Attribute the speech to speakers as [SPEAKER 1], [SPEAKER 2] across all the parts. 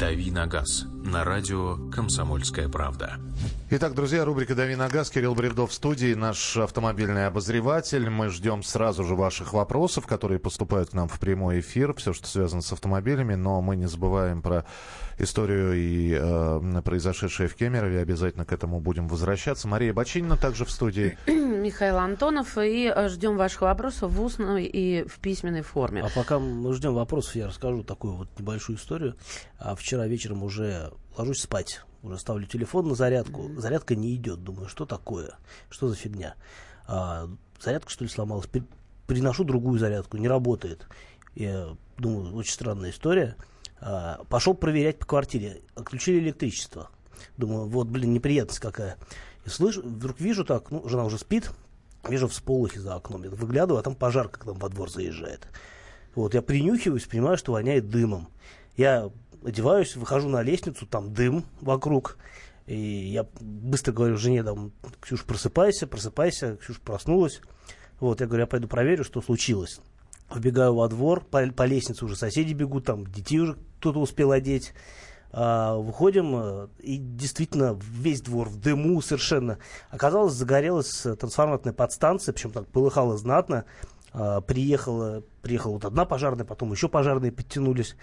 [SPEAKER 1] «Дави на газ» на радио «Комсомольская правда».
[SPEAKER 2] Итак, друзья, рубрика «Дави на газ». Кирилл Бревдов в студии, наш автомобильный обозреватель. Мы ждем сразу же ваших вопросов, которые поступают к нам в прямой эфир. Все, что связано с автомобилями. Но мы не забываем про историю и э, произошедшее в Кемерове. Обязательно к этому будем возвращаться. Мария Бочинина также в студии.
[SPEAKER 3] Михаил Антонов. И э, ждем ваших вопросов в устной и в письменной форме.
[SPEAKER 4] А пока мы ждем вопросов, я расскажу такую вот небольшую историю. А вчера вечером уже ложусь спать. Уже ставлю телефон на зарядку. Зарядка не идет. Думаю, что такое? Что за фигня? А, зарядка, что ли, сломалась? Приношу другую зарядку. Не работает. Я думаю, очень странная история. А, пошел проверять по квартире. Отключили электричество. Думаю, вот, блин, неприятность какая. И слышу, вдруг вижу так, ну, жена уже спит, вижу всполохи за окном. Я выглядываю, а там пожар, когда во двор заезжает. Вот, я принюхиваюсь, понимаю, что воняет дымом. Я одеваюсь, выхожу на лестницу, там дым вокруг. И я быстро говорю жене, там, Ксюш, просыпайся, просыпайся. Ксюш проснулась. Вот, я говорю, я пойду проверю, что случилось. Вбегаю во двор, по, по лестнице уже соседи бегут, там детей уже кто-то успел одеть. А, выходим, э, и действительно весь двор в дыму совершенно. Оказалось, загорелась трансформаторная подстанция, причем так полыхало знатно. А, приехала, приехала вот одна пожарная, потом еще пожарные подтянулись.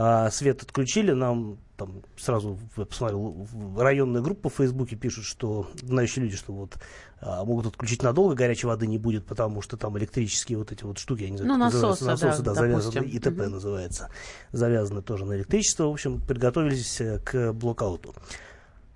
[SPEAKER 4] А, свет отключили, нам там сразу, я посмотрел, районная группа в Фейсбуке пишут, что знающие люди, что вот а, могут отключить надолго, горячей воды не будет, потому что там электрические вот эти вот штуки, я не знаю,
[SPEAKER 3] ну, насосы,
[SPEAKER 4] насосы, да,
[SPEAKER 3] да
[SPEAKER 4] завязаны, ИТП угу. называется, завязаны тоже на электричество, в общем, приготовились э, к блокауту.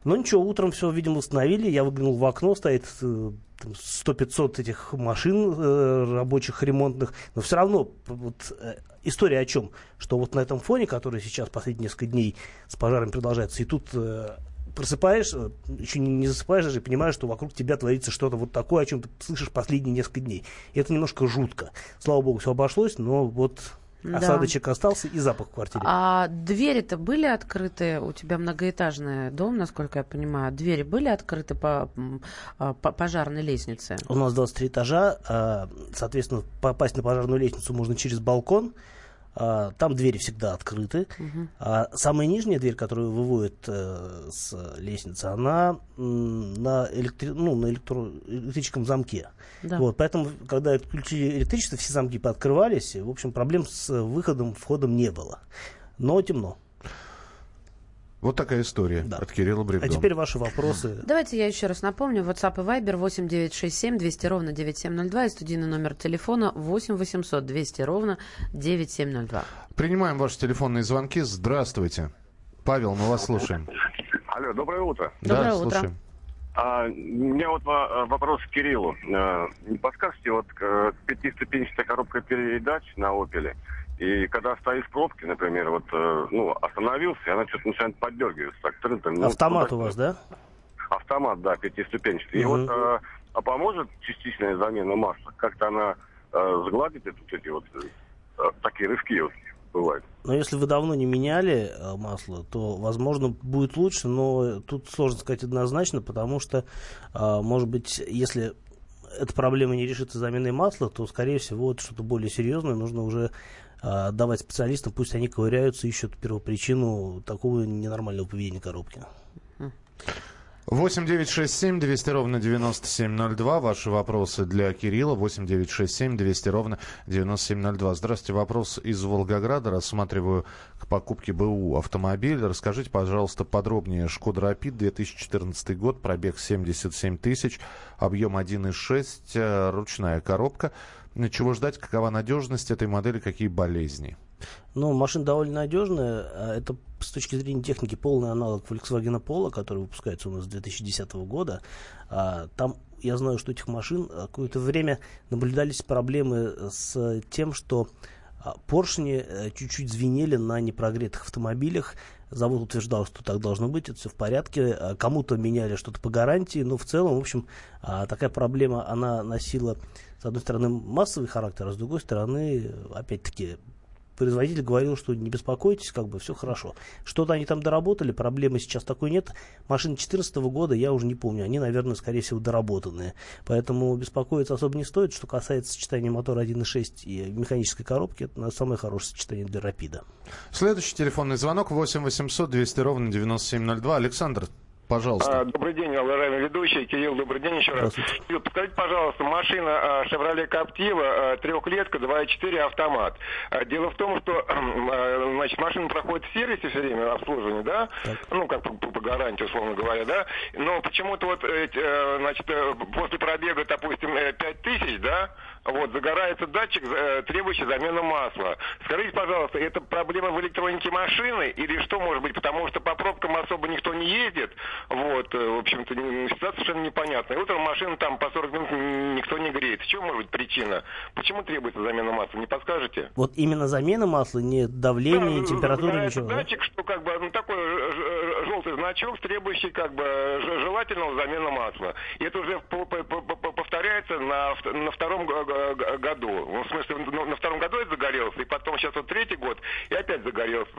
[SPEAKER 4] Но ничего, утром все, видимо, установили. Я выглянул в окно, стоит 100-500 э, этих машин э, рабочих, ремонтных. Но все равно вот, э, история о чем? Что вот на этом фоне, который сейчас последние несколько дней с пожаром продолжается, и тут э, просыпаешь, еще не, не засыпаешь даже, и понимаешь, что вокруг тебя творится что-то вот такое, о чем ты слышишь последние несколько дней. И это немножко жутко. Слава богу, все обошлось, но вот да. Осадочек остался и запах в квартире.
[SPEAKER 3] А двери-то были открыты? У тебя многоэтажный дом, насколько я понимаю. Двери были открыты по, а, по пожарной лестнице?
[SPEAKER 4] У нас 23 этажа. А, соответственно, попасть на пожарную лестницу можно через балкон. А, там двери всегда открыты. Угу. А самая нижняя дверь, которую выводит э, с лестницы, она на, электри... ну, на электро... электрическом замке. Да. Вот, поэтому, когда отключили электричество, все замки пооткрывались. И, в общем, проблем с выходом, входом не было. Но темно.
[SPEAKER 2] Вот такая история да. от Кирилла Бревдона.
[SPEAKER 4] А теперь ваши вопросы.
[SPEAKER 3] Давайте я еще раз напомню. WhatsApp и Viber 8 967 200 ровно 9702 и студийный номер телефона 8 800 200 ровно 9702.
[SPEAKER 2] Принимаем ваши телефонные звонки. Здравствуйте. Павел, мы вас слушаем.
[SPEAKER 5] Алло, доброе утро.
[SPEAKER 3] Доброе да, утро. Слушаем.
[SPEAKER 5] А, у меня вот вопрос к Кириллу. А, не подскажете, вот пятиступенчатая коробка передач на «Опеле», и когда стоишь в пробке, например, вот, э, ну, остановился, и она что-то начинает поддергиваться. Так, трын, ну,
[SPEAKER 4] Автомат туда, у вас, да?
[SPEAKER 5] Автомат, да, пятиступенчатый. Угу. И вот, э, а поможет частичная замена масла? Как-то она э, сгладит это, вот эти вот э, такие рывки вот бывают.
[SPEAKER 4] Но если вы давно не меняли масло, то, возможно, будет лучше, но тут сложно сказать однозначно, потому что, э, может быть, если эта проблема не решится заменой масла, то, скорее всего, вот что-то более серьезное нужно уже а, давать специалистам, пусть они ковыряются, ищут первопричину такого ненормального поведения коробки.
[SPEAKER 2] 8 9 6 7 200 ровно 9702. Ваши вопросы для Кирилла. 8 9 6 7 200 ровно 9702. Здравствуйте. Вопрос из Волгограда. Рассматриваю к покупке БУ автомобиль. Расскажите, пожалуйста, подробнее. Шкода Рапид 2014 год. Пробег 77 тысяч. Объем 1,6. Э, ручная коробка. Чего ждать? Какова надежность этой модели? Какие болезни?
[SPEAKER 4] Ну, машина довольно надежная. А это с точки зрения техники полный аналог Volkswagen Polo, который выпускается у нас с 2010 года. А, там я знаю, что этих машин какое-то время наблюдались проблемы с тем, что а, поршни э, чуть-чуть звенели на непрогретых автомобилях. Завод утверждал, что так должно быть, это все в порядке. А, кому-то меняли что-то по гарантии, но в целом, в общем, такая проблема, она носила, с одной стороны, массовый характер, а с другой стороны, опять-таки, производитель говорил, что не беспокойтесь, как бы все хорошо. Что-то они там доработали, проблемы сейчас такой нет. Машины 2014 года я уже не помню, они, наверное, скорее всего, доработанные. Поэтому беспокоиться особо не стоит. Что касается сочетания мотора 1.6 и механической коробки, это самое хорошее сочетание для Рапида.
[SPEAKER 2] Следующий телефонный звонок 8 800 200 ровно 9702. Александр, Пожалуйста.
[SPEAKER 6] А, добрый день, уважаемый ведущий. Кирилл, добрый день еще раз. Кирилл, подскажите, пожалуйста, машина Chevrolet Captiva, трехлетка, 2.4 автомат. А, дело в том, что а, значит, машина проходит в сервисе все время обслуживание, да? Так. Ну, как по, по гарантии, условно говоря, да? Но почему-то вот, э, значит, э, после пробега, допустим, 5000, э, да, вот, загорается датчик, требующий замены масла. Скажите, пожалуйста, это проблема в электронике машины или что может быть? Потому что по пробкам особо никто не ездит, вот, э, в общем-то, ситуация совершенно непонятная. Утром машина там по 40 минут никто не греет. В чем может быть причина? Почему требуется замена масла? Не подскажете?
[SPEAKER 4] Вот именно замена масла, не давление, да, температура, ничего.
[SPEAKER 6] датчик, да? что как бы ну, такой желтый значок, требующий как бы желательного замены масла. И это уже повторяется на, на втором году. Ну, в смысле, на втором году это загорелся, и потом сейчас вот третий год, и опять загорелся.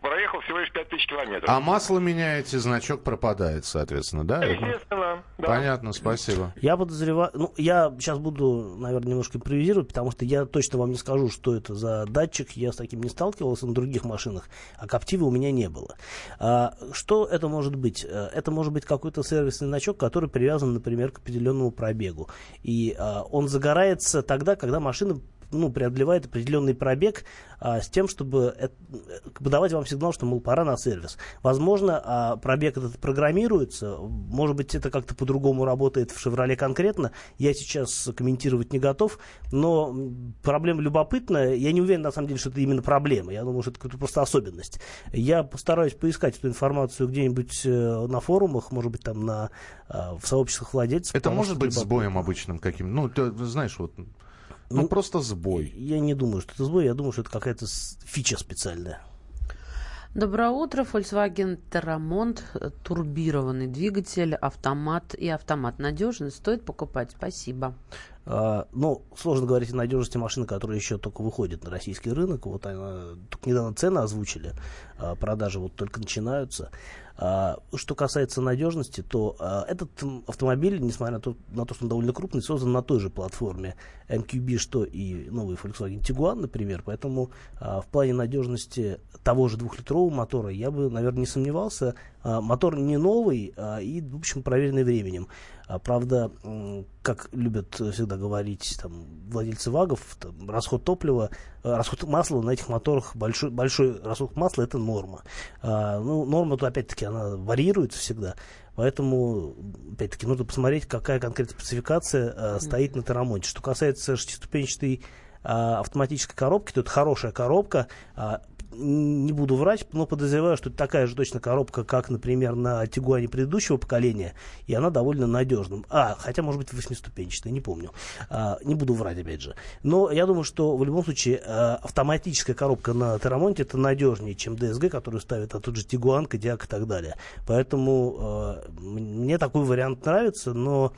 [SPEAKER 6] Проехал всего лишь 5000 километров.
[SPEAKER 2] А масло меняете, значок пропадает, соответственно, да?
[SPEAKER 6] Естественно,
[SPEAKER 2] да. Понятно, спасибо.
[SPEAKER 4] Я подозреваю, ну, я сейчас буду, наверное, немножко импровизировать, потому что я точно вам не скажу, что это за датчик, я с таким не сталкивался на других машинах, а Каптива у меня не было. А, что это может быть? Э, это может быть какой-то сервисный значок, который привязан, например, к определенному пробегу. И а, он загорается тогда, когда машина ну, преодолевает определенный пробег а, с тем, чтобы это, подавать вам сигнал, что, мол, пора на сервис. Возможно, а, пробег этот программируется, может быть, это как-то по-другому работает в «Шевроле» конкретно, я сейчас комментировать не готов, но проблема любопытная, я не уверен, на самом деле, что это именно проблема, я думаю, что это какая-то просто особенность. Я постараюсь поискать эту информацию где-нибудь э, на форумах, может быть, там на, а, в сообществах владельцев.
[SPEAKER 2] Это может быть сбоем обычным каким? Ну, ты знаешь, вот ну, ну, просто сбой.
[SPEAKER 4] Я не думаю, что это сбой, я думаю, что это какая-то фича специальная.
[SPEAKER 3] Доброе утро. Volkswagen Terramont, турбированный двигатель, автомат и автомат. Надежный, стоит покупать. Спасибо.
[SPEAKER 4] А, ну, сложно говорить о надежности машины, которая еще только выходит на российский рынок. Вот она, только недавно цены озвучили, а продажи вот только начинаются. А, что касается надежности, то а, этот автомобиль, несмотря на то, что он довольно крупный, создан на той же платформе MQB, что и новый Volkswagen Tiguan, например. Поэтому а, в плане надежности того же двухлитрового мотора я бы, наверное, не сомневался. Мотор не новый и, в общем, проверенный временем. А, правда, как любят всегда говорить там, владельцы ВАГов, там, расход топлива, э, расход масла на этих моторах, большой, большой расход масла – это норма. А, ну, норма, то опять-таки, она варьируется всегда. Поэтому, опять-таки, нужно посмотреть, какая конкретная спецификация а, стоит на Терамонте. Что касается шестиступенчатой а, автоматической коробки, то это хорошая коробка. А, не буду врать, но подозреваю, что это такая же точно коробка, как, например, на Тигуане предыдущего поколения, и она довольно надежна. А, хотя, может быть, восьмиступенчатая, не помню. А, не буду врать, опять же. Но я думаю, что в любом случае а, автоматическая коробка на Терамонте это надежнее, чем DSG, который ставит а тот же Тигуан, Кодиак и так далее. Поэтому а, мне такой вариант нравится, но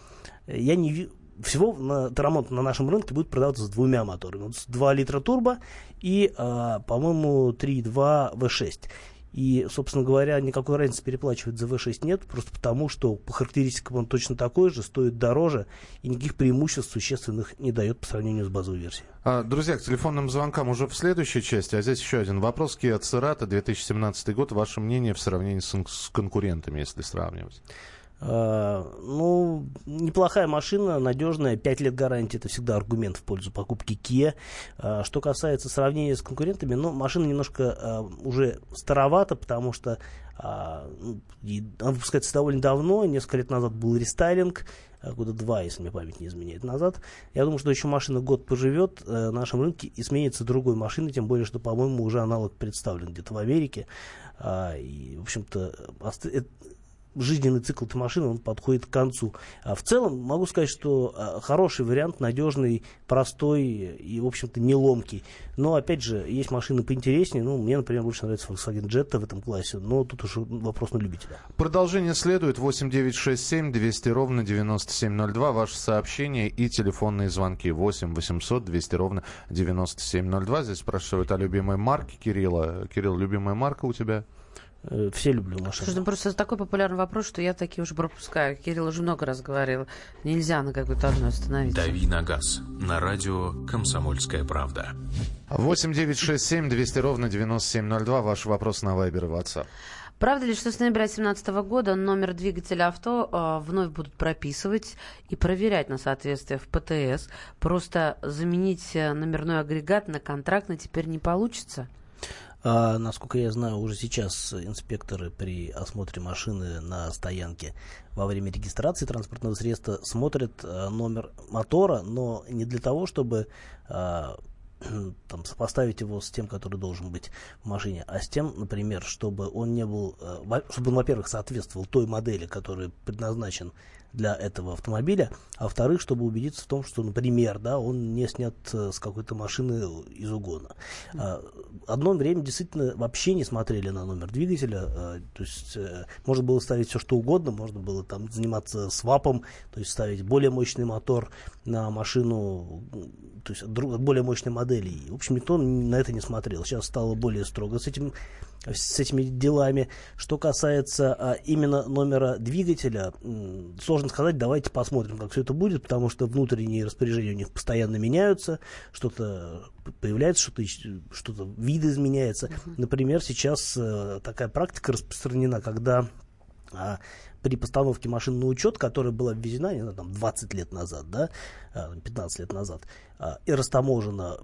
[SPEAKER 4] я не всего на Тарамонт на нашем рынке будет продаваться с двумя моторами. Вот 2 литра турбо и, э, по-моему, 3.2 V6. И, собственно говоря, никакой разницы переплачивать за V6 нет, просто потому, что по характеристикам он точно такой же, стоит дороже, и никаких преимуществ существенных не дает по сравнению с базовой версией.
[SPEAKER 2] А, друзья, к телефонным звонкам уже в следующей части, а здесь еще один вопрос. Kia Cerato, 2017 год, ваше мнение в сравнении с, с конкурентами, если сравнивать?
[SPEAKER 4] Э, ну, неплохая машина, надежная, 5 лет гарантии, это всегда аргумент в пользу покупки Kia. Э, что касается сравнения с конкурентами, ну, машина немножко э, уже старовата, потому что ну, она выпускается довольно давно, несколько лет назад был рестайлинг, года два, если мне память не изменяет, назад. Я думаю, что еще машина год поживет на нашем рынке и сменится другой машиной, тем более, что, по-моему, уже аналог представлен где-то в Америке. И, в общем-то, жизненный цикл этой машины он подходит к концу. А в целом могу сказать, что а, хороший вариант, надежный, простой и, в общем-то, не ломкий. Но, опять же, есть машины поинтереснее. Ну, мне, например, больше нравится Volkswagen Jetta в этом классе. Но тут уже вопрос на любителя.
[SPEAKER 2] Продолжение следует. 8967 200 ровно 9702. Ваше сообщение и телефонные звонки. 8 800 200 ровно 9702. Здесь спрашивают о любимой марке Кирилла. Кирилл, любимая марка у тебя?
[SPEAKER 4] Э, все люблю машины.
[SPEAKER 3] Слушай, ну просто такой популярный вопрос, что я такие уже пропускаю. Кирилл уже много раз говорил. Нельзя на какой-то одной остановиться.
[SPEAKER 1] Дави на газ. На радио «Комсомольская правда».
[SPEAKER 2] 8 9 6 7 200 ровно 9702. Ваш вопрос на Вайбер и WhatsApp.
[SPEAKER 3] Правда ли, что с ноября 2017 года номер двигателя авто э, вновь будут прописывать и проверять на соответствие в ПТС? Просто заменить э, номерной агрегат на контрактный теперь не получится?
[SPEAKER 4] А, насколько я знаю, уже сейчас инспекторы при осмотре машины на стоянке во время регистрации транспортного средства смотрят а, номер мотора, но не для того, чтобы а, там, сопоставить его с тем, который должен быть в машине, а с тем, например, чтобы он не был, а, чтобы он, во-первых, соответствовал той модели, которая предназначен для этого автомобиля, а во-вторых, чтобы убедиться в том, что, например, да, он не снят э, с какой-то машины из угона. А, одно время действительно вообще не смотрели на номер двигателя, а, то есть э, можно было ставить все что угодно, можно было там заниматься свапом, то есть ставить более мощный мотор на машину, то есть более мощной модели. В общем, никто на это не смотрел. Сейчас стало более строго с этим с этими делами. Что касается а, именно номера двигателя, сложно сказать, давайте посмотрим, как все это будет, потому что внутренние распоряжения у них постоянно меняются, что-то появляется, что-то, что-то вид изменяется. Uh-huh. Например, сейчас а, такая практика распространена, когда а, при постановке машин на учет, которая была введена не знаю, там, 20 лет назад, да, 15 а, лет назад, а, и растаможена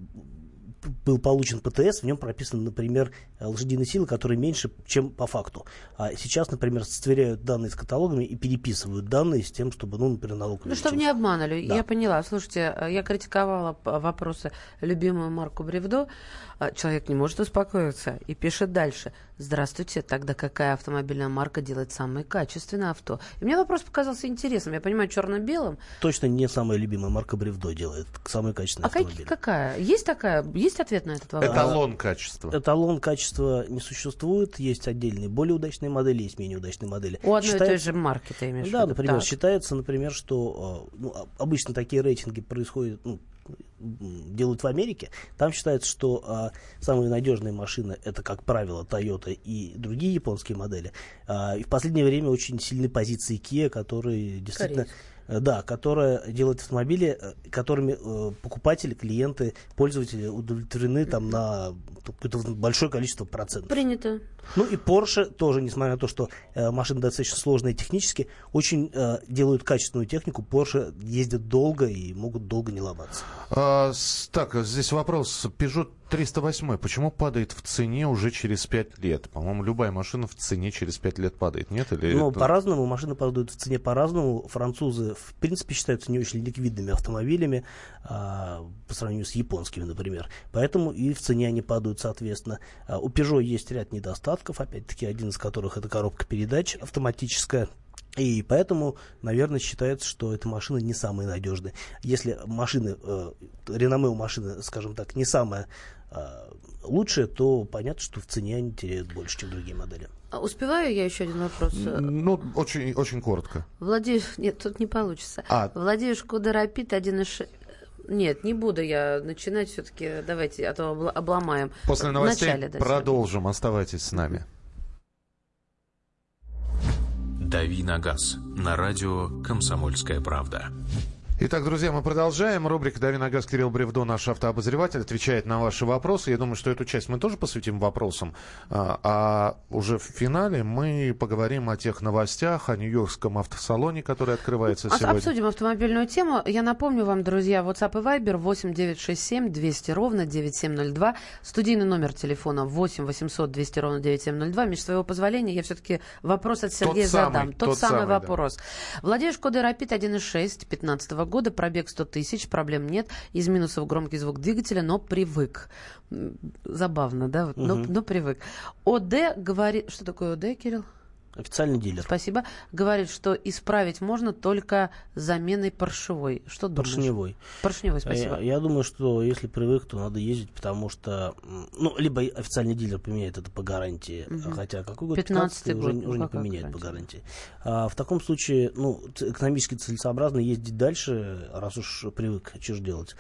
[SPEAKER 4] был получен ПТС, в нем прописаны, например, лошадиные силы, которые меньше, чем по факту. А сейчас, например, сверяют данные с каталогами и переписывают данные с тем, чтобы, ну, например, налог
[SPEAKER 3] Ну, чтобы не обманули. Да. Я поняла. Слушайте, я критиковала вопросы любимую Марку Бревдо. А, человек не может успокоиться и пишет дальше. Здравствуйте, тогда какая автомобильная марка делает самое качественное авто? И мне вопрос показался интересным. Я понимаю, черно-белым.
[SPEAKER 4] Точно не самая любимая марка Бревдо делает самые качественные
[SPEAKER 3] а автомобили. А какая? Есть такая? Есть ответ на этот вопрос?
[SPEAKER 2] Эталон качества.
[SPEAKER 4] Эталон качества не существует. Есть отдельные более удачные модели, есть менее удачные модели.
[SPEAKER 3] У одной Считается... и той же марки ты имеешь
[SPEAKER 4] да,
[SPEAKER 3] в виду?
[SPEAKER 4] например, так. считается, например, что а, ну, а, обычно такие рейтинги происходят, ну, делают в Америке, там считается, что а, самые надежные машины это, как правило, Toyota и другие японские модели. А, и в последнее время очень сильны позиции Kia, которые действительно... Корейцы Э, да, которая делает автомобили, э, которыми э, покупатели, клиенты, пользователи удовлетворены там на какое-то большое количество процентов.
[SPEAKER 3] Принято.
[SPEAKER 4] Ну и Porsche тоже, несмотря на то, что э, машины достаточно сложные технически, очень э, делают качественную технику. Porsche ездят долго и могут долго не ломаться.
[SPEAKER 2] А, так, здесь вопрос. Peugeot 308 почему падает в цене уже через 5 лет? По-моему, любая машина в цене через 5 лет падает, нет? Или
[SPEAKER 4] ну, это... по-разному. Машины падают в цене по-разному. Французы, в принципе, считаются не очень ликвидными автомобилями а, по сравнению с японскими, например. Поэтому и в цене они падают соответственно. А, у Peugeot есть ряд недостатков, опять-таки, один из которых это коробка передач автоматическая. И поэтому, наверное, считается, что эта машина не самая надежная. Если машины, э, реноме у машины, скажем так, не самая э, лучшая, то понятно, что в цене они теряют больше, чем другие модели.
[SPEAKER 3] А успеваю я еще один вопрос?
[SPEAKER 2] Ну, очень, очень коротко.
[SPEAKER 3] Владеешь... Нет, тут не получится. А. Владеешь Шкода Рапид 1.6... Нет, не буду я начинать все-таки. Давайте, а то обломаем.
[SPEAKER 2] После новостей Вначале, да, продолжим. Оставайтесь с нами.
[SPEAKER 1] «Дави на газ» на радио «Комсомольская правда».
[SPEAKER 2] Итак, друзья, мы продолжаем. Рубрика «Дави на газ» Кирилл Бревдо, наш автообозреватель, отвечает на ваши вопросы. Я думаю, что эту часть мы тоже посвятим вопросам. А, а уже в финале мы поговорим о тех новостях, о Нью-Йоркском автосалоне, который открывается
[SPEAKER 3] а,
[SPEAKER 2] сегодня.
[SPEAKER 3] Обсудим автомобильную тему. Я напомню вам, друзья, WhatsApp и Viber 8 967 200 ровно 9702. Студийный номер телефона 8 800 200 ровно 9702. Между своего позволения я все-таки вопрос от Сергея тот задам. Самый, тот, тот самый, самый вопрос. Да. Владеешь Кода Rapid 1.6 15 года, пробег 100 тысяч, проблем нет. Из минусов громкий звук двигателя, но привык. Забавно, да? Но, угу. но привык. ОД говорит... Что такое ОД, Кирилл?
[SPEAKER 4] Официальный дилер.
[SPEAKER 3] Спасибо. Говорит, что исправить можно только заменой поршевой. Что думаешь?
[SPEAKER 4] Поршневой.
[SPEAKER 3] Поршневой, спасибо.
[SPEAKER 4] Я, я думаю, что если привык, то надо ездить, потому что, ну, либо официальный дилер поменяет это по гарантии, угу. хотя какой год?
[SPEAKER 3] 15
[SPEAKER 4] уже,
[SPEAKER 3] год,
[SPEAKER 4] уже
[SPEAKER 3] ну,
[SPEAKER 4] не поменяет по гарантии. А, в таком случае, ну, экономически целесообразно ездить дальше, раз уж привык, что же делать.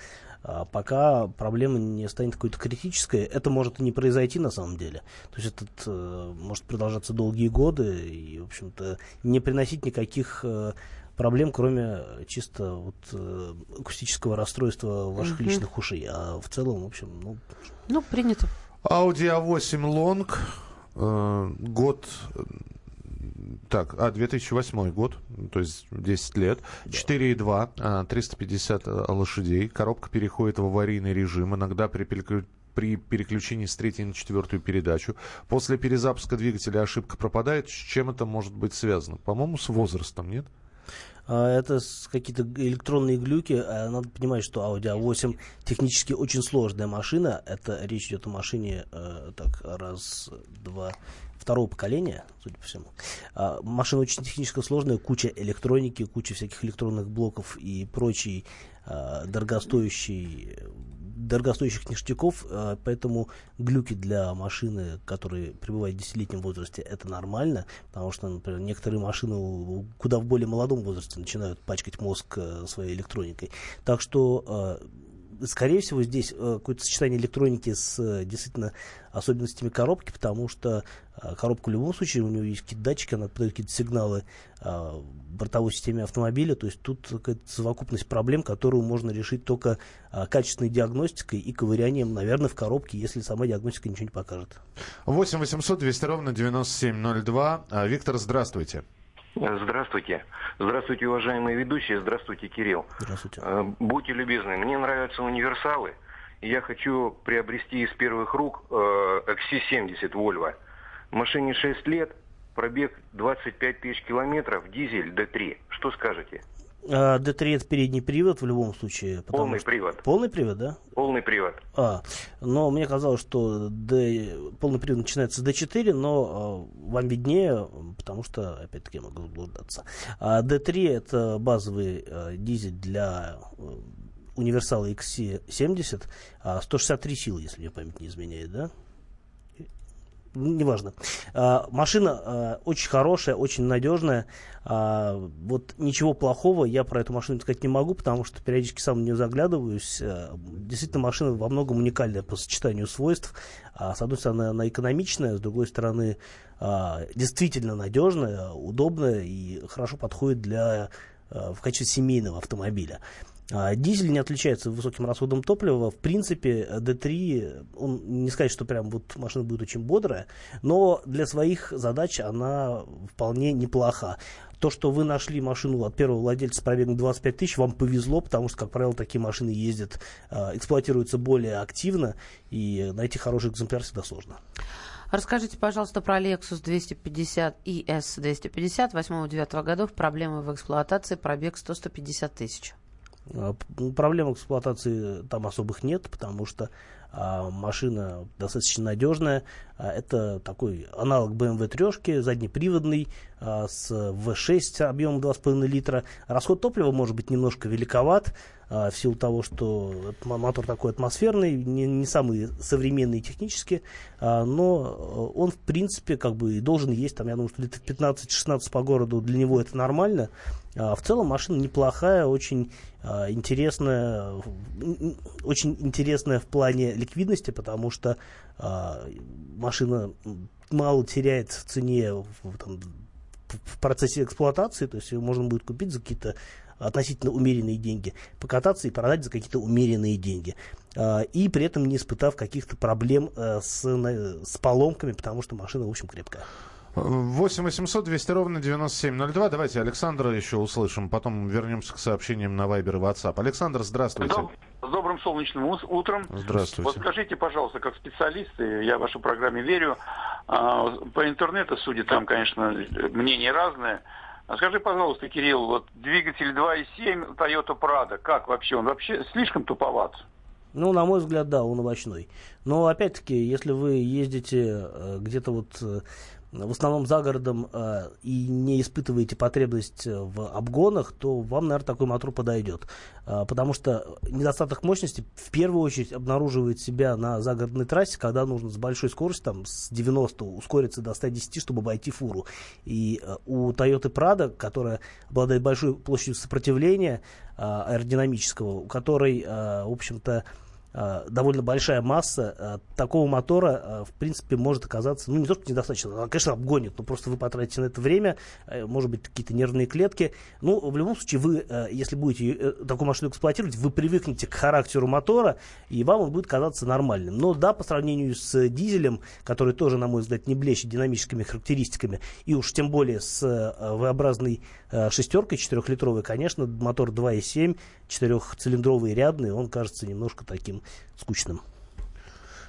[SPEAKER 4] А пока проблема не станет какой-то критической, это может и не произойти на самом деле. То есть это э, может продолжаться долгие годы и, в общем-то, не приносить никаких э, проблем, кроме чисто вот, э, акустического расстройства ваших угу. личных ушей. А в целом, в общем, ну...
[SPEAKER 3] Ну, принято.
[SPEAKER 2] Audi A8 Long, год так, а, 2008 год, то есть 10 лет. Да. 4,2, 350 а, лошадей. Коробка переходит в аварийный режим. Иногда при при переключении с третьей на четвертую передачу. После перезапуска двигателя ошибка пропадает. С чем это может быть связано? По-моему, с возрастом, нет?
[SPEAKER 4] А, это какие-то электронные глюки. А, надо понимать, что Audi A8 технически очень сложная машина. Это речь идет о машине, э, так, раз, два, второго поколения, судя по всему. А, машина очень технически сложная, куча электроники, куча всяких электронных блоков и прочей а, дорогостоящей дорогостоящих ништяков, а, поэтому глюки для машины, которые пребывают в десятилетнем возрасте, это нормально, потому что, например, некоторые машины куда в более молодом возрасте начинают пачкать мозг э, своей электроникой. Так что а, скорее всего, здесь э, какое-то сочетание электроники с э, действительно особенностями коробки, потому что э, коробка в любом случае, у нее есть какие-то датчики, она подает какие-то сигналы бортовой системе автомобиля, то есть тут какая-то совокупность проблем, которую можно решить только качественной диагностикой и ковырянием, наверное, в коробке, если сама диагностика ничего не покажет.
[SPEAKER 2] 8 800 200 ровно 9702. Виктор, здравствуйте.
[SPEAKER 7] Здравствуйте. Здравствуйте, уважаемые ведущие. Здравствуйте, Кирилл.
[SPEAKER 4] Здравствуйте.
[SPEAKER 7] Э, будьте любезны, мне нравятся универсалы. Я хочу приобрести из первых рук э, XC70 Volvo. Машине 6 лет, пробег 25 тысяч километров, дизель D3. Что скажете?
[SPEAKER 4] А, D3 это передний привод в любом случае.
[SPEAKER 7] Полный
[SPEAKER 4] что...
[SPEAKER 7] привод.
[SPEAKER 4] Полный привод, да?
[SPEAKER 7] Полный привод.
[SPEAKER 4] А, но мне казалось, что D... полный привод начинается с D4, но а, вам виднее, потому что, опять-таки, я могу заблуждаться. А D3 это базовый а, дизель для универсала XC70, а 163 силы, если мне память не изменяет, да? Неважно. А, машина а, очень хорошая, очень надежная. А, вот ничего плохого я про эту машину сказать не могу, потому что периодически сам в нее заглядываюсь. Действительно, машина во многом уникальная по сочетанию свойств. С одной стороны, она экономичная, с другой стороны, действительно надежная, удобная и хорошо подходит для в качестве семейного автомобиля. А, дизель не отличается высоким расходом топлива. В принципе, D3, он не сказать, что прям вот машина будет очень бодрая, но для своих задач она вполне неплоха. То, что вы нашли машину от первого владельца с пробегом 25 тысяч, вам повезло, потому что, как правило, такие машины ездят, а, эксплуатируются более активно, и найти хороший экземпляр всегда сложно.
[SPEAKER 3] Расскажите, пожалуйста, про Lexus 250 и S250 8-9 годов. Проблемы в эксплуатации, пробег 100-150 тысяч.
[SPEAKER 4] А, проблем эксплуатации там особых нет, потому что машина достаточно надежная. А, это такой аналог BMW трешки, заднеприводный, а, с V6 объемом 2,5 литра. Расход топлива может быть немножко великоват, а, в силу того, что мотор такой атмосферный, не, не самый современный технически, а, но он, в принципе, как бы должен есть, там, я думаю, что лет 15-16 по городу для него это нормально. А, в целом машина неплохая, очень интересная, очень интересная в плане ликвидности, потому что машина мало теряет в цене в, там, в процессе эксплуатации, то есть ее можно будет купить за какие-то относительно умеренные деньги, покататься и продать за какие-то умеренные деньги. А, и при этом не испытав каких-то проблем э, с, с поломками, потому что машина, в общем, крепкая.
[SPEAKER 2] 8 800 200 ровно 9702. Давайте Александра еще услышим, потом вернемся к сообщениям на Вайбер и WhatsApp. Александр, здравствуйте.
[SPEAKER 8] С добрым солнечным утром.
[SPEAKER 2] Здравствуйте.
[SPEAKER 8] Вот скажите, пожалуйста, как специалист, я в вашей программе верю, а, по интернету, судя там, конечно, мнения разные, а скажи, пожалуйста, Кирилл, вот двигатель 2.7 Toyota Prado, как вообще? Он вообще слишком туповат?
[SPEAKER 4] Ну, на мой взгляд, да, он овощной. Но, опять-таки, если вы ездите э, где-то вот э, в основном за городом э, и не испытываете потребность в обгонах, то вам, наверное, такой мотор подойдет. Э, потому что недостаток мощности в первую очередь обнаруживает себя на загородной трассе, когда нужно с большой скоростью, там, с 90 ускориться до 110, чтобы обойти фуру. И э, у Toyota Prado, которая обладает большой площадью сопротивления э, аэродинамического, у которой, э, в общем-то, Э, довольно большая масса э, такого мотора, э, в принципе, может оказаться, ну, не то, что недостаточно, она, конечно, обгонит, но просто вы потратите на это время, может быть, какие-то нервные клетки. Ну, в любом случае, вы, если будете такую машину эксплуатировать, вы привыкнете к характеру мотора, и вам он будет казаться нормальным. Но да, по сравнению с дизелем, который тоже, на мой взгляд, не блещет динамическими характеристиками, и уж тем более с V-образной шестеркой четырехлитровой, конечно, мотор 2.7, четырехцилиндровый рядный, он кажется немножко таким скучным.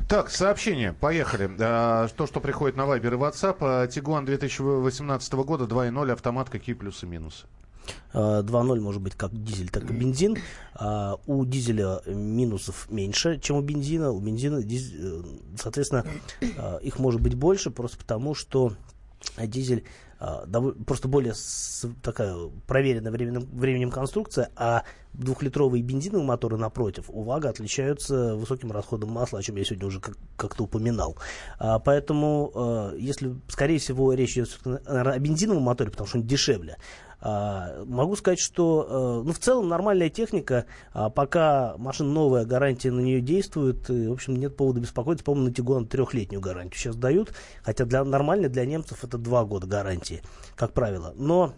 [SPEAKER 2] Так, сообщение, поехали. А, то, что приходит на Viber и WhatsApp. А, Тигуан 2018 года 2.0 автомат, какие плюсы и минусы?
[SPEAKER 4] 2.0 может быть как дизель, так и бензин. А, у дизеля минусов меньше, чем у бензина. У бензина, э, соответственно, их может быть больше, просто потому что дизель просто более такая проверенная временем, временем конструкция, а двухлитровые бензиновые моторы напротив у ВАГа отличаются высоким расходом масла, о чем я сегодня уже как- как-то упоминал. А, поэтому, э, если, скорее всего, речь идет о бензиновом моторе, потому что он дешевле, а, могу сказать, что э, ну, в целом нормальная техника, а, пока машина новая, гарантия на нее действует, и, в общем, нет повода беспокоиться. По-моему, на Тигуан трехлетнюю гарантию сейчас дают, хотя для нормальной для немцев это два года гарантии, как правило. Но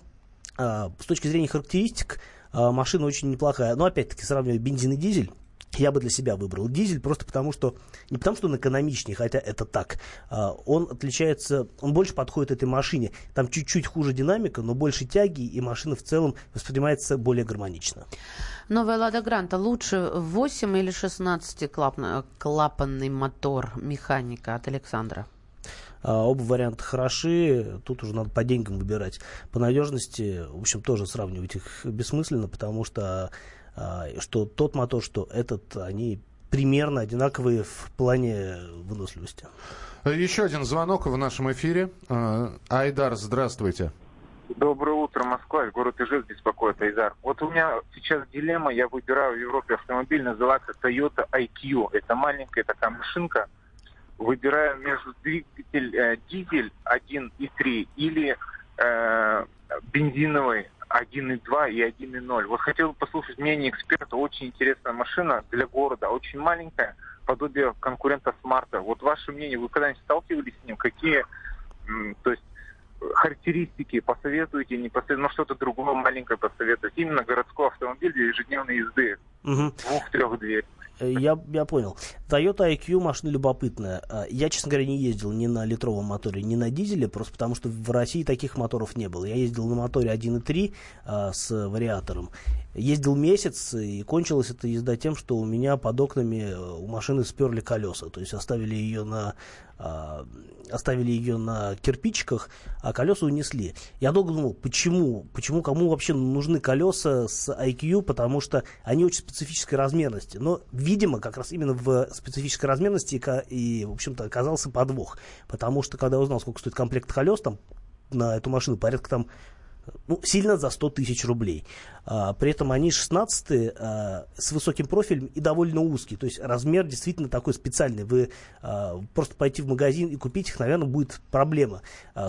[SPEAKER 4] а, с точки зрения характеристик, машина очень неплохая. Но опять-таки, сравнивая бензин и дизель, я бы для себя выбрал дизель просто потому, что не потому, что он экономичнее, хотя это так. А, он отличается, он больше подходит этой машине. Там чуть-чуть хуже динамика, но больше тяги, и машина в целом воспринимается более гармонично.
[SPEAKER 3] Новая Лада Гранта лучше 8 или 16 клапанный мотор механика от Александра?
[SPEAKER 4] А, оба варианта хороши, тут уже надо по деньгам выбирать. По надежности, в общем, тоже сравнивать их бессмысленно, потому что что тот мотор, что этот, они примерно одинаковые в плане выносливости.
[SPEAKER 2] Еще один звонок в нашем эфире. А, Айдар, здравствуйте.
[SPEAKER 9] Доброе утро, Москва. Город Ижевск беспокоит, Айдар. Вот у меня сейчас дилемма. Я выбираю в Европе автомобиль, называется Toyota IQ. Это маленькая такая машинка. Выбираю между двигатель э, дизель 1.3 или э, бензиновый 1.2 и 1.0. Вот хотел бы послушать мнение эксперта. Очень интересная машина для города, очень маленькая, подобие конкурента Смарта. Вот ваше мнение, вы когда-нибудь сталкивались с ним? Какие, то есть, характеристики посоветуете, не посоветуете, но что-то другое маленькое посоветуете? Именно городской автомобиль для ежедневной езды. Угу. Двух-трех дверей.
[SPEAKER 4] Я, я понял. Toyota IQ машина любопытная. А, я, честно говоря, не ездил ни на литровом моторе, ни на дизеле, просто потому что в России таких моторов не было. Я ездил на моторе 1.3 а, с вариатором. Ездил месяц, и кончилась эта езда тем, что у меня под окнами э, у машины сперли колеса. То есть оставили ее на оставили ее на кирпичиках, а колеса унесли. Я долго думал, почему, почему, кому вообще нужны колеса с IQ, потому что они очень специфической размерности. Но, видимо, как раз именно в специфической размерности и, в общем-то, оказался подвох. Потому что, когда я узнал, сколько стоит комплект колес, там, на эту машину порядка там ну, сильно за 100 тысяч рублей. А, при этом они 16 а, с высоким профилем и довольно узкие. То есть размер действительно такой специальный. Вы а, просто пойти в магазин и купить их, наверное, будет проблема.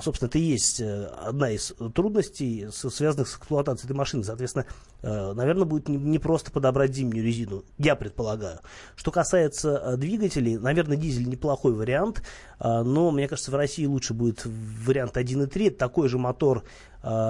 [SPEAKER 4] Собственно, это и есть э, одна из трудностей, связанных с эксплуатацией этой машины. Соответственно, а, наверное, будет не просто подобрать зимнюю резину, я предполагаю. Что касается а, двигателей, наверное, дизель неплохой вариант, но, мне кажется, в России лучше будет вариант 1.3. Такой же мотор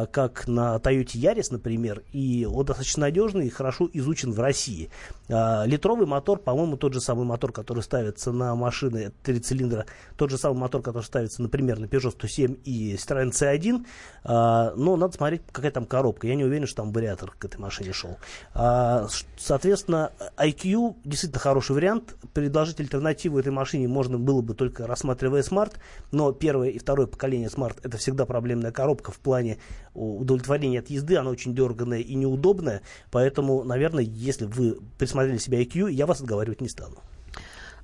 [SPEAKER 4] как на Toyota Yaris, например, и он достаточно надежный и хорошо изучен в России. А, литровый мотор, по-моему, тот же самый мотор, который ставится на машины 3 цилиндра, тот же самый мотор, который ставится, например, на Peugeot 107 и Citroёn C1, а, но надо смотреть, какая там коробка. Я не уверен, что там вариатор к этой машине шел. Соответственно, IQ действительно хороший вариант. Предложить альтернативу этой машине можно было бы только рассматривая Smart, но первое и второе поколение Smart это всегда проблемная коробка в плане удовлетворения от езды, она очень дерганная и неудобная, поэтому, наверное, если вы присмотрели себе IQ, я вас отговаривать не стану.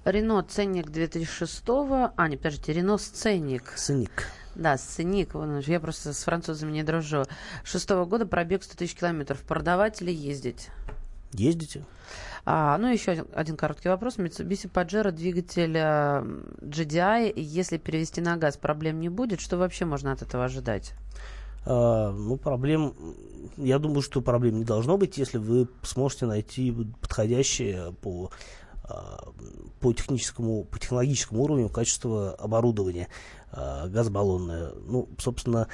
[SPEAKER 3] Рено ценник 2006 а, не, подождите, Рено сценник.
[SPEAKER 4] Сценник.
[SPEAKER 3] Да, сценик. Я просто с французами не дружу. Шестого года пробег 100 тысяч километров. Продавать или ездить?
[SPEAKER 4] Ездите.
[SPEAKER 3] А, ну, еще один, один короткий вопрос. Mitsubishi Pajero, двигатель э, GDI, если перевести на газ, проблем не будет? Что вообще можно от этого ожидать?
[SPEAKER 4] А, ну, проблем, я думаю, что проблем не должно быть, если вы сможете найти подходящее по а, по техническому, по технологическому уровню качество оборудования а, газобаллонное. Ну, собственно,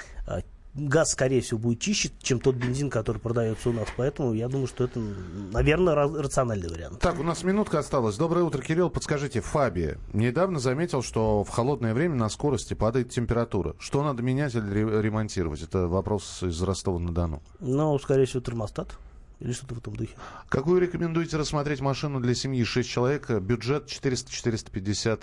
[SPEAKER 4] газ, скорее всего, будет чище, чем тот бензин, который продается у нас. Поэтому я думаю, что это, наверное, рациональный вариант.
[SPEAKER 2] Так, у нас минутка осталась. Доброе утро, Кирилл. Подскажите, Фаби недавно заметил, что в холодное время на скорости падает температура. Что надо менять или ремонтировать? Это вопрос из Ростова-на-Дону.
[SPEAKER 4] Ну, скорее всего, термостат. Или что-то в этом духе.
[SPEAKER 2] Какую рекомендуете рассмотреть машину для семьи 6 человек? Бюджет 400-450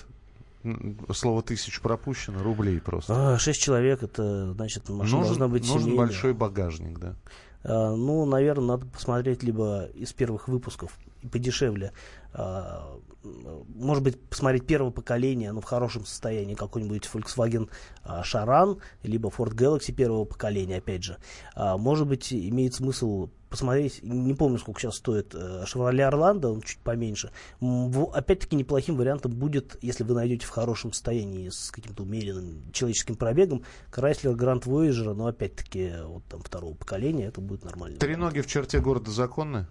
[SPEAKER 2] слово тысяч пропущено, рублей просто.
[SPEAKER 4] А, шесть человек, это значит машина нужен, должна быть
[SPEAKER 2] Нужен
[SPEAKER 4] семейная.
[SPEAKER 2] большой багажник, да.
[SPEAKER 4] А, ну, наверное, надо посмотреть либо из первых выпусков подешевле. А, может быть, посмотреть первое поколение, ну, в хорошем состоянии, какой-нибудь Volkswagen Charan, либо Ford Galaxy первого поколения, опять же. А, может быть, имеет смысл посмотреть, не помню, сколько сейчас стоит э, Chevrolet Orlando, он чуть поменьше. Опять-таки неплохим вариантом будет, если вы найдете в хорошем состоянии с каким-то умеренным человеческим пробегом, Chrysler Grand Voyager, но опять-таки вот там второго поколения, это будет нормально.
[SPEAKER 2] Треноги в черте города законны?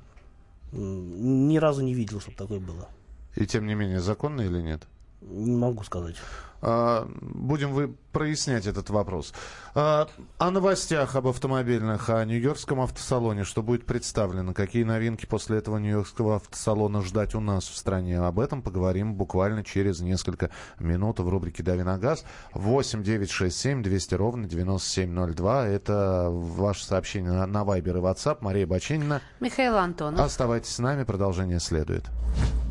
[SPEAKER 4] Ни разу не видел, чтобы такое было.
[SPEAKER 2] И тем не менее, законно или нет?
[SPEAKER 4] Не могу сказать.
[SPEAKER 2] А, будем вы прояснять этот вопрос. А, о новостях об автомобильных, о Нью-Йоркском автосалоне, что будет представлено, какие новинки после этого Нью-Йоркского автосалона ждать у нас в стране. Об этом поговорим буквально через несколько минут в рубрике «Дави на газ». 8 9 6 7 200 ровно 9702. Это ваше сообщение на, на Вайбер и WhatsApp. Мария Бачинина.
[SPEAKER 3] Михаил Антонов.
[SPEAKER 2] Оставайтесь с нами, продолжение следует.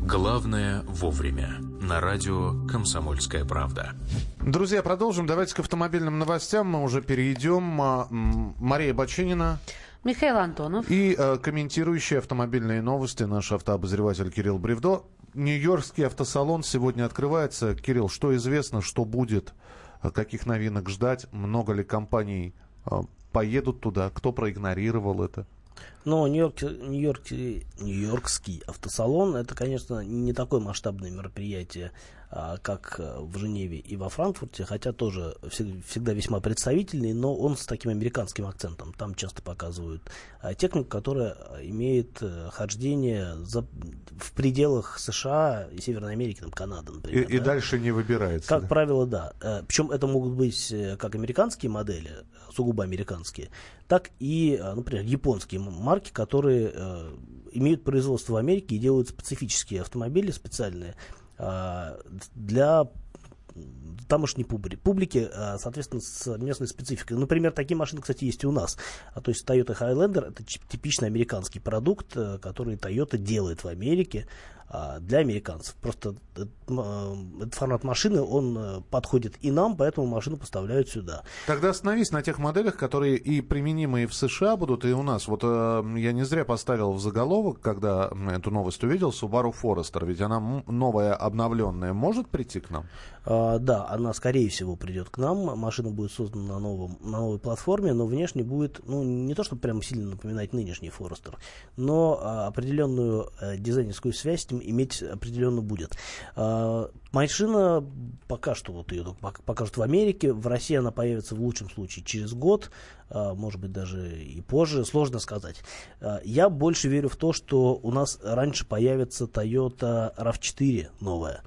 [SPEAKER 1] Главное вовремя. На радио «Комсомольская правда».
[SPEAKER 2] Друзья, продолжим. Давайте к автомобильным новостям. Мы уже перейдем. А, Мария Бочинина.
[SPEAKER 3] Михаил Антонов.
[SPEAKER 2] И э, комментирующий автомобильные новости наш автообозреватель Кирилл Бревдо. Нью-Йоркский автосалон сегодня открывается. Кирилл, что известно, что будет, каких новинок ждать, много ли компаний э, поедут туда, кто проигнорировал это?
[SPEAKER 4] Но Нью-Йорк, Нью-Йорк, Нью-Йоркский автосалон это, конечно, не такое масштабное мероприятие, а, как э, в Женеве и во Франкфурте, хотя тоже всегда весьма представительный, но он с таким американским акцентом. Там часто показывают а, технику, которая имеет э, хождение за, в пределах США и Северной Америки, там, Канады, например.
[SPEAKER 2] И, да? и дальше не выбирается.
[SPEAKER 4] Как да? правило, да. Э, Причем это могут быть как американские модели, сугубо американские, так и, например, японские марки, которые имеют производство в Америке и делают специфические автомобили специальные, а, для тамошней публики, публики, а, соответственно, с местной спецификой. Например, такие машины, кстати, есть и у нас. А то есть Toyota Highlander это типичный американский продукт, э, который Toyota делает в Америке. А, для американцев. Просто этот, этот формат машины, он э, подходит и нам, поэтому машину поставляют сюда.
[SPEAKER 2] Тогда остановись на тех моделях, которые и применимы и в США будут, и у нас. Вот э, я не зря поставил в заголовок, когда эту новость увидел, Subaru Forester, ведь она новая, обновленная, может прийти к нам?
[SPEAKER 4] А, да, она, скорее всего, придет к нам. Машина будет создана на, новом, на новой платформе, но внешне будет, ну, не то, чтобы прям сильно напоминать нынешний Forester, но а, определенную дизайнерскую связь этим иметь определенно будет. А, машина пока что вот ее покажут в Америке, в России она появится в лучшем случае через год, а, может быть даже и позже, сложно сказать. А, я больше верю в то, что у нас раньше появится Toyota RAV4 новая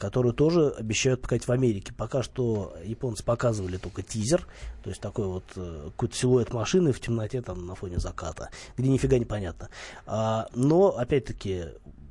[SPEAKER 4] которую тоже обещают показать в Америке. Пока что японцы показывали только тизер, то есть такой вот э, какой-то силуэт машины в темноте там на фоне заката, где нифига не понятно. Но, опять-таки,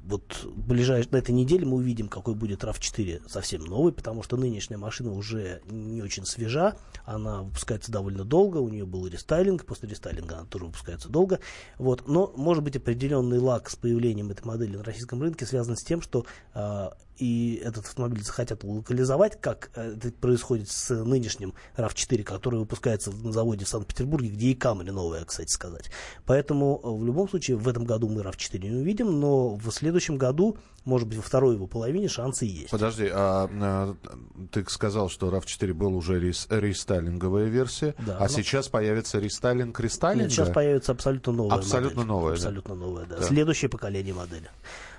[SPEAKER 4] вот ближайшей на этой неделе мы увидим, какой будет RAV4 совсем новый, потому что нынешняя машина уже не очень свежа, она выпускается довольно долго, у нее был рестайлинг, после рестайлинга она тоже выпускается долго, вот, но может быть определенный лак с появлением этой модели на российском рынке связан с тем, что э, и этот автомобиль захотят локализовать, как это происходит с нынешним RAV4, который выпускается на заводе в Санкт-Петербурге, где и Камри новая, кстати сказать. Поэтому в любом случае в этом году мы RAV4 не увидим, но в следующем году, может быть, во второй его половине шансы есть.
[SPEAKER 2] Подожди, а, а ты сказал, что RAV4 был уже рес, рестайлинговая версия, да, а но... сейчас появится рестайлинг рестайлинга? Нет,
[SPEAKER 4] сейчас появится абсолютно новая
[SPEAKER 2] Абсолютно
[SPEAKER 4] модель.
[SPEAKER 2] новая,
[SPEAKER 4] Абсолютно да? новая, да. да. Следующее поколение модели.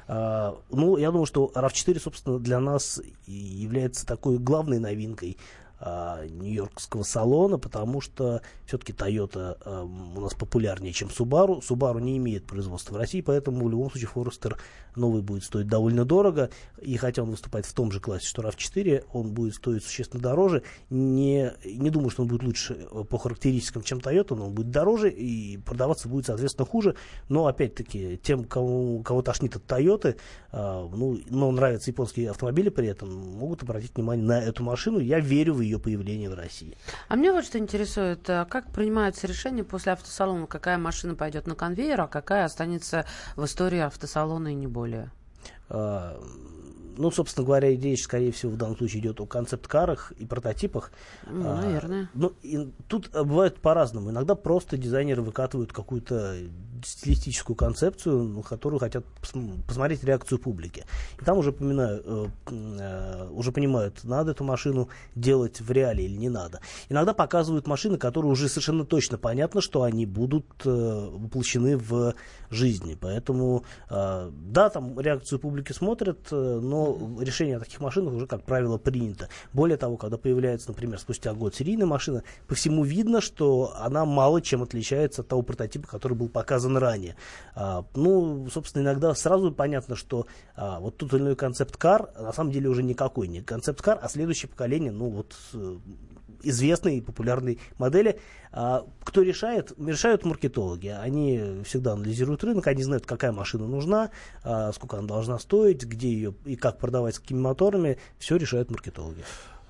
[SPEAKER 4] А, ну, я думаю, что RAV4, собственно, для нас является такой главной новинкой а, нью-йоркского салона, потому что все-таки Toyota а, у нас популярнее, чем Subaru. Subaru не имеет производства в России, поэтому в любом случае Forester новый будет стоить довольно дорого. И хотя он выступает в том же классе, что RAV4, он будет стоить существенно дороже. Не, не думаю, что он будет лучше э, по характеристикам, чем Toyota, но он будет дороже и продаваться будет, соответственно, хуже. Но, опять-таки, тем, кому, кого тошнит от Toyota, э, ну, но нравятся японские автомобили при этом, могут обратить внимание на эту машину. Я верю в ее появление в России.
[SPEAKER 3] А мне вот что интересует, а как принимаются решения после автосалона, какая машина пойдет на конвейер, а какая останется в истории автосалона и не более?
[SPEAKER 4] А, ну, собственно говоря, речь, скорее всего, в данном случае идет о концепт-карах и прототипах.
[SPEAKER 3] Ну, наверное. А,
[SPEAKER 4] ну, и тут бывает по-разному. Иногда просто дизайнеры выкатывают какую-то стилистическую концепцию, на которую хотят посмотреть реакцию публики. И там уже, поминаю, э, э, уже понимают, надо эту машину делать в реале или не надо. Иногда показывают машины, которые уже совершенно точно понятно, что они будут э, воплощены в жизни. Поэтому, э, да, там реакцию публики смотрят, э, но решение о таких машинах уже, как правило, принято. Более того, когда появляется, например, спустя год серийная машина, по всему видно, что она мало чем отличается от того прототипа, который был показан указан ранее. А, ну, собственно, иногда сразу понятно, что а, вот тот или иной концепт-кар на самом деле уже никакой не концепт-кар, а следующее поколение, ну вот э, известной и популярной модели. А, кто решает? Решают маркетологи. Они всегда анализируют рынок, они знают, какая машина нужна, а, сколько она должна стоить, где ее и как продавать, с какими моторами. Все решают маркетологи.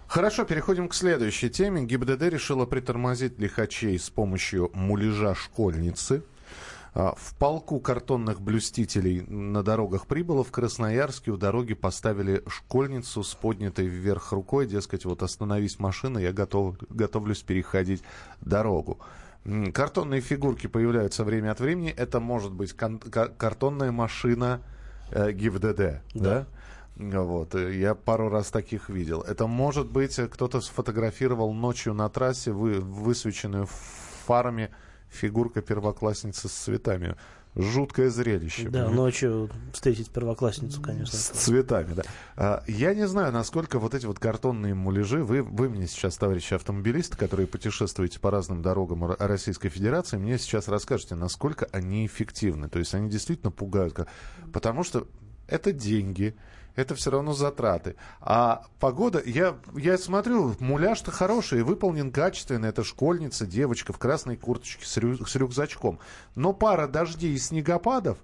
[SPEAKER 2] Хорошо, переходим к следующей теме. ГИБДД решила притормозить лихачей с помощью муляжа школьницы. А, в полку картонных блюстителей на дорогах прибыло. В Красноярске у дороги поставили школьницу с поднятой вверх рукой. Дескать, вот остановись машина, я готов, готовлюсь переходить дорогу. Картонные фигурки появляются время от времени. Это может быть картонная машина э, ГИВДД. Да. да? Вот, э, я пару раз таких видел. Это может быть, э, кто-то сфотографировал ночью на трассе вы, высвеченную фарами фигурка первоклассницы с цветами. Жуткое зрелище.
[SPEAKER 4] Да, ночью встретить первоклассницу, конечно.
[SPEAKER 2] С цветами, да. А, я не знаю, насколько вот эти вот картонные муляжи, вы, вы мне сейчас, товарищи автомобилисты, которые путешествуете по разным дорогам Российской Федерации, мне сейчас расскажете, насколько они эффективны. То есть они действительно пугают. Потому что это деньги, это все равно затраты. А погода, я, я смотрю, муляж-то хороший, выполнен качественно. Это школьница, девочка в красной курточке с, рю, с рюкзачком. Но пара дождей и снегопадов,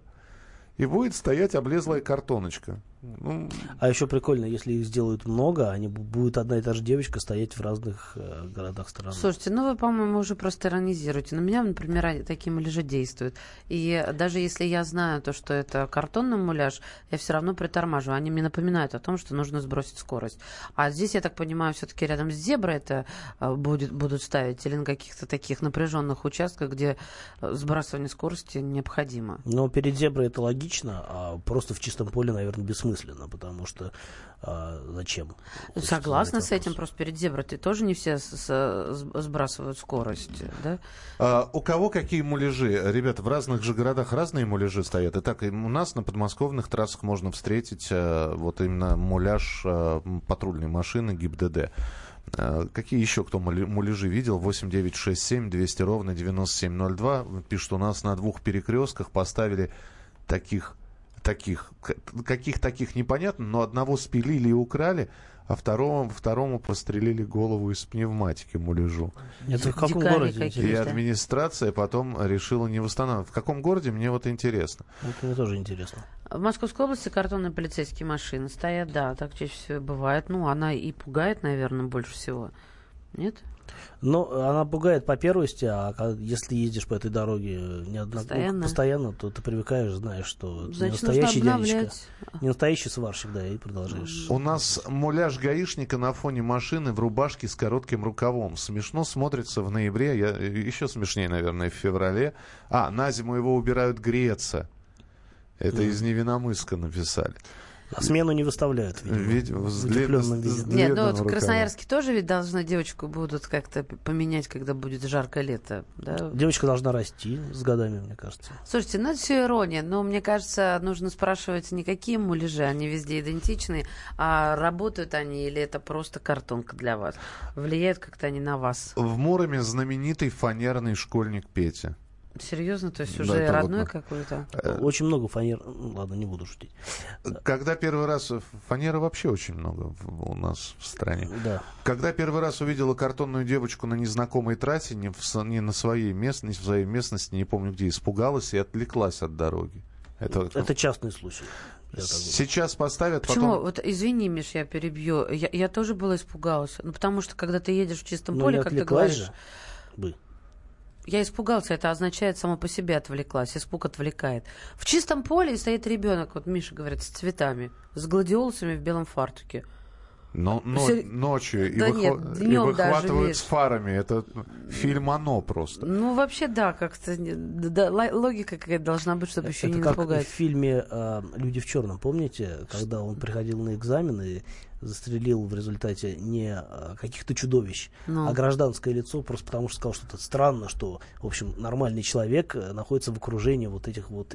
[SPEAKER 2] и будет стоять облезлая картоночка.
[SPEAKER 4] Ну... А еще прикольно, если их сделают много, они будет одна и та же девочка стоять в разных э, городах страны.
[SPEAKER 3] Слушайте, ну вы, по-моему, уже просто иронизируете. На меня, например, такие муляжи действуют. И даже если я знаю то, что это картонный муляж, я все равно притормаживаю. Они мне напоминают о том, что нужно сбросить скорость. А здесь, я так понимаю, все-таки рядом с зеброй это э, будет, будут ставить или на каких-то таких напряженных участках, где э, сбрасывание скорости необходимо.
[SPEAKER 4] Но перед зеброй это логично, а просто в чистом поле, наверное, бессмысленно бессмысленно, потому что а, зачем?
[SPEAKER 3] Согласна с этим, просто перед зеброй ты тоже не все с, с, сбрасывают скорость, да?
[SPEAKER 2] А, у кого какие муляжи? Ребята, в разных же городах разные муляжи стоят. Итак, у нас на подмосковных трассах можно встретить а, вот именно муляж а, патрульной машины ГИБДД. А, какие еще кто муляжи видел? 8 9 6 7 200 ровно 9702. Пишут, у нас на двух перекрестках поставили таких таких, каких таких непонятно, но одного спилили и украли, а второму, второму прострелили голову из пневматики муляжу.
[SPEAKER 4] Это в каком Дикари городе?
[SPEAKER 2] И администрация потом решила не восстанавливать. В каком городе, мне вот интересно.
[SPEAKER 4] Это мне тоже интересно.
[SPEAKER 3] В Московской области картонные полицейские машины стоят, да, так чаще всего бывает. Ну, она и пугает, наверное, больше всего. Нет?
[SPEAKER 4] Но она пугает по первости, а если ездишь по этой дороге неоднократно, постоянно. постоянно, то ты привыкаешь, знаешь, что Значит, не настоящий дядечка. Не настоящий сварщик, да, и продолжаешь.
[SPEAKER 2] У нас муляж гаишника на фоне машины в рубашке с коротким рукавом. Смешно смотрится в ноябре, я, еще смешнее, наверное, в феврале. А, на зиму его убирают греться. Это mm. из Невиномыска написали.
[SPEAKER 4] А смену не выставляют, видимо,
[SPEAKER 3] Ведь, в длинном виде. Нет, ну вот в Красноярске тоже ведь должны девочку будут как-то поменять, когда будет жаркое лето. Да?
[SPEAKER 4] Девочка должна расти с годами, мне кажется.
[SPEAKER 3] Слушайте, ну это все ирония, но мне кажется, нужно спрашивать не какие муляжи, они везде идентичны, а работают они или это просто картонка для вас? Влияют как-то они на вас?
[SPEAKER 2] В Муроме знаменитый фанерный школьник Петя.
[SPEAKER 3] Серьезно? То есть уже да, родной вот... какой-то?
[SPEAKER 4] Э, очень много фанер. Ну, ладно, не буду шутить.
[SPEAKER 2] Когда первый раз... Фанеры вообще очень много у нас в стране.
[SPEAKER 4] Да.
[SPEAKER 2] Когда первый раз увидела картонную девочку на незнакомой трассе, не, в, не на своей местности, в своей местности, не помню где, испугалась и отвлеклась от дороги.
[SPEAKER 4] Это, Это частный случай.
[SPEAKER 2] Сейчас поставят,
[SPEAKER 3] Почему?
[SPEAKER 2] Потом...
[SPEAKER 3] Вот извини, Миш, я перебью. Я, я тоже была испугалась. Ну, потому что, когда ты едешь в чистом Но поле, как ты говоришь... Же бы. Я испугался, это означает само по себе отвлеклась. Испуг отвлекает. В чистом поле стоит ребенок, вот Миша говорит, с цветами, с гладиолусами в белом фартуке.
[SPEAKER 2] Но, но Сер... ночью да и, нет, выхва... и выхватывают даже, с фарами. Это фильм «Оно» просто.
[SPEAKER 3] Ну, вообще, да, как-то да, логика какая-то должна быть, чтобы еще
[SPEAKER 4] это
[SPEAKER 3] не
[SPEAKER 4] как
[SPEAKER 3] напугать.
[SPEAKER 4] в фильме э, «Люди в черном», помните? Когда он приходил на экзамены, застрелил в результате не а, каких-то чудовищ, ну. а гражданское лицо, просто потому что сказал, что это странно, что, в общем, нормальный человек э, находится в окружении вот этих вот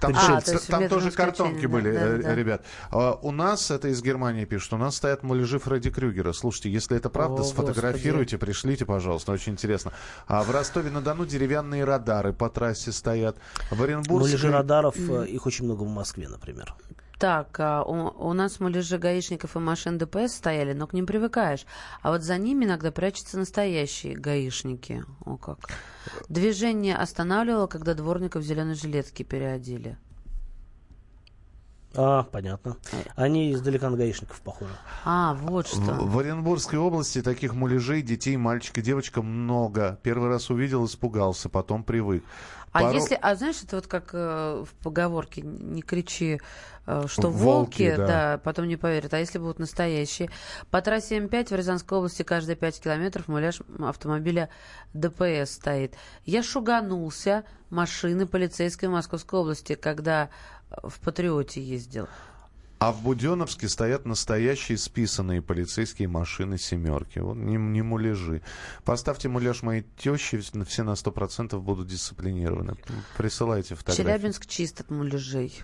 [SPEAKER 2] Там, а, то, там тоже картонки да, были, да, э, да. ребят. А, у нас, это из Германии пишут, у нас стоят муляжи Фредди Крюгера. Слушайте, если это правда, О, сфотографируйте, господи. пришлите, пожалуйста, очень интересно. А в Ростове-на-Дону деревянные радары по трассе стоят. В Оренбургске...
[SPEAKER 4] Муляжи радаров, mm. их очень много в Москве, например.
[SPEAKER 3] Так, а у, у нас муляжи гаишников и машин ДПС стояли, но к ним привыкаешь. А вот за ними иногда прячутся настоящие гаишники. О как. Движение останавливало, когда дворников в зеленой жилетке переодели.
[SPEAKER 4] А, понятно. Они издалека на гаишников похожи.
[SPEAKER 3] А, вот что.
[SPEAKER 2] В, в Оренбургской области таких муляжей, детей, мальчик и девочка много. Первый раз увидел, испугался, потом привык.
[SPEAKER 3] А Пару... если, а знаешь, это вот как э, в поговорке «не кричи, э, что волки», волки да. да, потом не поверят. А если будут настоящие? По трассе М5 в Рязанской области каждые 5 километров муляж автомобиля ДПС стоит. Я шуганулся машины полицейской в Московской области, когда в Патриоте ездил.
[SPEAKER 2] А в Буденовске стоят настоящие списанные полицейские машины «семерки». Вот не, не муляжи. Поставьте муляж моей тещи, все на сто процентов будут дисциплинированы. Присылайте фотографии.
[SPEAKER 3] Челябинск чист от муляжей.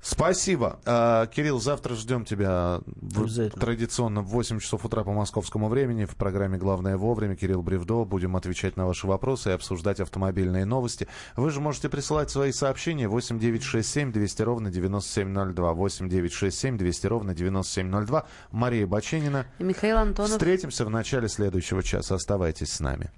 [SPEAKER 2] Спасибо. А, Кирилл, завтра ждем тебя в, традиционно в 8 часов утра по московскому времени в программе «Главное вовремя». Кирилл Бревдо. Будем отвечать на ваши вопросы и обсуждать автомобильные новости. Вы же можете присылать свои сообщения 8 9 6 7 200 ровно 9702. 8 9 6 7 200 ровно 9702. Мария Баченина.
[SPEAKER 3] И Михаил Антонов.
[SPEAKER 2] Встретимся в начале следующего часа. Оставайтесь с нами.